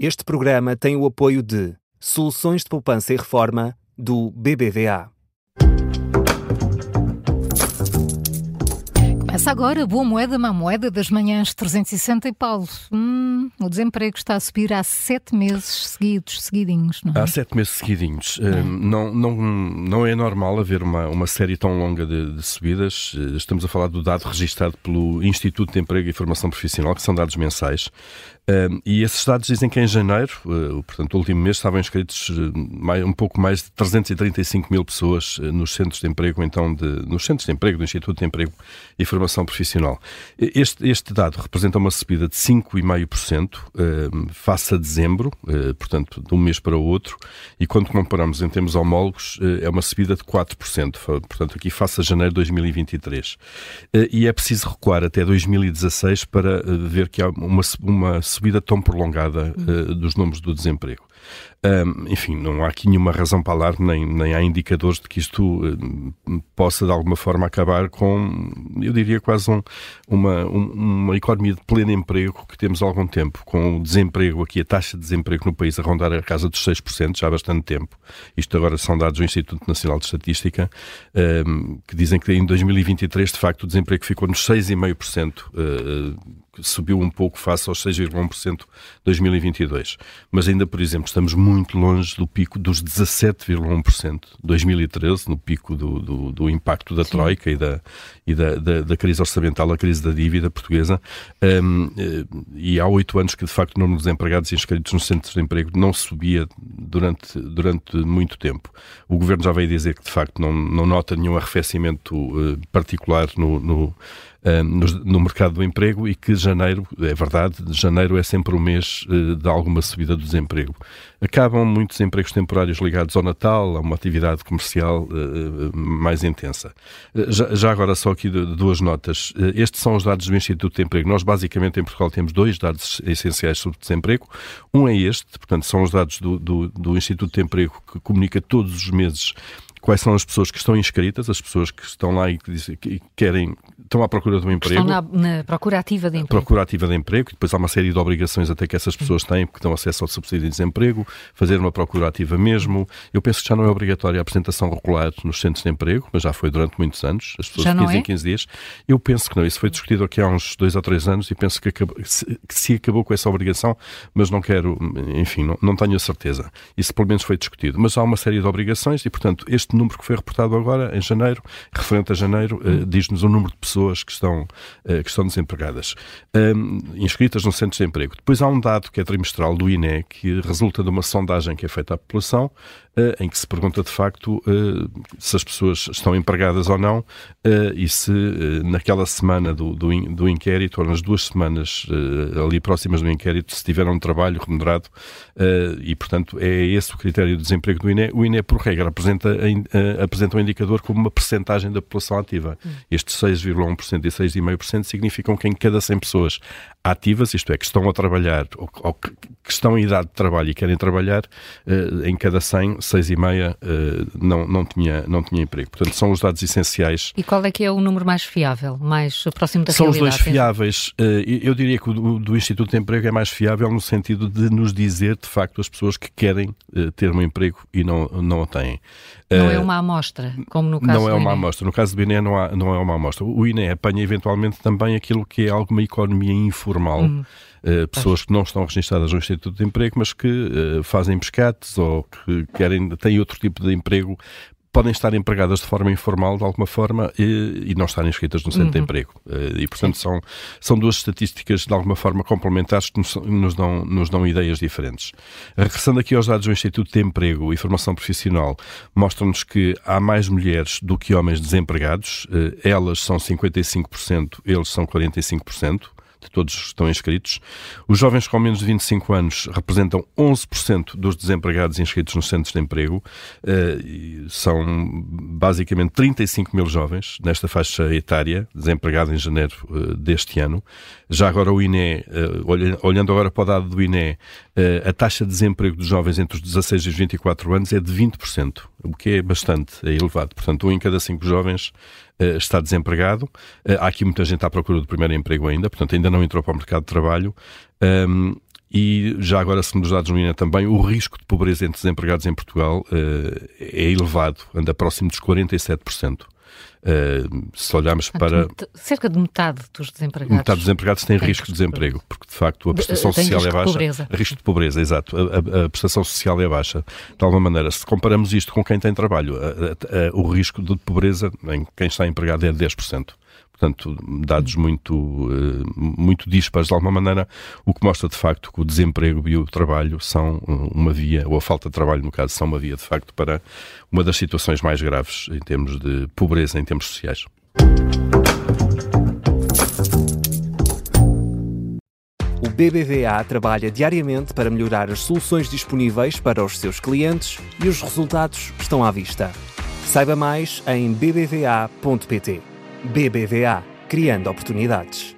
Este programa tem o apoio de Soluções de Poupança e Reforma do BBVA. Começa agora a boa moeda, má moeda das manhãs 360 e Paulo. Hum, o desemprego está a subir há sete meses seguidos, seguidinhos, não é? Há sete meses seguidinhos. É. Não, não, não é normal haver uma, uma série tão longa de, de, subidas. Eh, estamos a falar do dado registado pelo Instituto de Emprego e Formação Profissional, que são dados mensais. Uh, e esses dados dizem que em janeiro, uh, portanto, o último mês, estavam inscritos mais, um pouco mais de 335 mil pessoas nos centros de emprego, então, de, nos centros de emprego do Instituto de Emprego e Formação Profissional. Este, este dado representa uma subida de 5,5% face a dezembro, portanto, de um mês para o outro, e quando comparamos em termos homólogos, é uma subida de 4%, portanto, aqui face a janeiro de 2023. e é preciso recuar até 2016 para ver que há uma, uma subida tão prolongada uh, dos números do desemprego. Enfim, não há aqui nenhuma razão para alarme, nem, nem há indicadores de que isto uh, possa de alguma forma acabar com, eu diria, quase um, uma, um, uma economia de pleno emprego que temos há algum tempo, com o desemprego aqui, a taxa de desemprego no país a rondar a casa dos 6% já há bastante tempo. Isto agora são dados do Instituto Nacional de Estatística, que dizem que em 2023, de facto, o desemprego ficou nos 6,5%. Uh, subiu um pouco face aos 6,1% de 2022. Mas ainda, por exemplo, estamos muito longe do pico dos 17,1% de 2013, no pico do, do, do impacto da Sim. Troika e, da, e da, da, da, crise orçamental, a crise da dívida portuguesa. Um, eh, e há oito anos que, de facto, o número de desempregados inscritos nos centros de emprego não subia durante, durante muito tempo. O governo já veio dizer que, de facto, não, não nota nenhum arrefecimento uh, particular no, no uh, no, no, mercado do emprego e que janeiro, é verdade, janeiro é sempre o mês uh, de alguma subida do desemprego. Acabam muitos empregos temporários ligados ao Natal, a uma atividade comercial uh, mais intensa. Já, já, agora só aqui duas notas. estes são os dados do Instituto de Emprego. Nós basicamente em Portugal temos dois dados essenciais sobre desemprego. Um é este, portanto são os dados do, do, do Instituto de Emprego que comunica todos os meses quais são as pessoas que estão inscritas, as pessoas que estão lá e que, dizem, que querem, estão à procura de um emprego. Estão na, na, procura ativa de emprego. Procura ativa de emprego, e depois há uma série de obrigações até que essas pessoas têm, porque dão acesso ao subsídio de desemprego, fazer uma procura ativa mesmo. Eu penso que já não é obrigatória a apresentação regular nos centros de emprego, mas já foi durante muitos anos, as pessoas já de 15 é? em 15 dias. Eu penso que não, isso foi discutido aqui há uns dois ou três anos e penso que, acabou, se, que se acabou com essa obrigação, mas não quero, enfim, não, não tenho a certeza. Isso pelo menos foi discutido. Mas há uma série de obrigações e, portanto, este número que foi reportado agora, em janeiro, referente a janeiro, uh, diz-nos o número de pessoas que estão, uh, que estão desempregadas, um, inscritas no centro de emprego. Depois há um dado que é trimestral do INE, que resulta de uma sondagem que é feita à população, uh, em que se pergunta de facto se as pessoas estão empregadas ou não e se naquela semana do, do, in, do, inquérito, ou nas duas semanas ali próximas do inquérito, se tiveram um trabalho remunerado e, portanto, é esse o critério de desemprego do INE. O INE, por regra, apresenta, apresenta um indicador como uma percentagem da população ativa. Hum. Estes 6,1% e 6,5% significam que em cada 100 pessoas ativas, isto é, que estão a trabalhar ou, ou que, que, estão em idade de trabalho e querem trabalhar, uh, em cada 100, 6,5% uh, não, não, tinha, não tinha emprego. Portanto, são os dados essenciais. E qual é que é o número mais fiável, mais próximo da são realidade? São os dois fiáveis. Uh, eu diria que o do, do, Instituto de Emprego é mais fiável no sentido de nos dizer, de facto, as pessoas que querem uh, ter um emprego e não, não o têm. Não é uma amostra, como no caso Não é uma amostra. No caso do INE não, há, não é uma amostra. O INE apanha eventualmente também aquilo que é alguma economia informal. Uhum. Uh, pessoas que não estão registradas no Instituto de Emprego, mas que uh, fazem pescates ou que querem, têm outro tipo de emprego podem estar empregadas de forma informal, de alguma forma, e, e não estarem inscritas no centro uhum. de emprego. Eh, e, portanto, são, são duas estatísticas, de alguma forma, complementares que nos, nos, dão, nos dão ideias diferentes. Regressando aqui aos dados do Instituto de Emprego e Formação Profissional, mostram-nos que há mais mulheres do que homens desempregados. Eh, elas são 55%, eles são 45% de todos que estão inscritos. Os jovens com menos de 25 anos representam 11% dos desempregados inscritos nos centros de emprego. Uh, são basicamente 35 mil jovens nesta faixa etária, desempregados em janeiro uh, deste ano. Já agora o INE, uh, olhando agora para o dado do INE, a taxa de desemprego dos jovens entre os 16 e os 24 anos é de 20%, o que é bastante é elevado. Portanto, um em cada cinco jovens uh, está desempregado. Uh, há aqui muita gente à procura do primeiro emprego ainda, portanto, ainda não entrou para o mercado de trabalho. E já agora, segundo os dados do INE também, o risco de pobreza entre desempregados em Portugal é elevado, anda próximo dos 47%. Uh, se olharmos para. Cerca de metade dos desempregados. Metade dos desempregados têm, risco de desemprego, porque de facto a prestação social é baixa. Pobreza. Risco de pobreza, exato. A, a, a, prestação social é baixa. De alguma maneira, se comparamos isto com quem tem trabalho, a, o risco de pobreza em quem está empregado é 10%. Portanto, dados muito, eh, muito dispares de alguma maneira, o que mostra de facto que o desemprego e o trabalho são uma via, ou a falta de trabalho, no caso, são uma via de facto para uma das situações mais graves em termos de pobreza, em termos sociais. O BBVA trabalha diariamente para melhorar as soluções disponíveis para os seus clientes e os resultados estão à vista. Saiba mais em bbva.pt. BBVA Criando Oportunidades.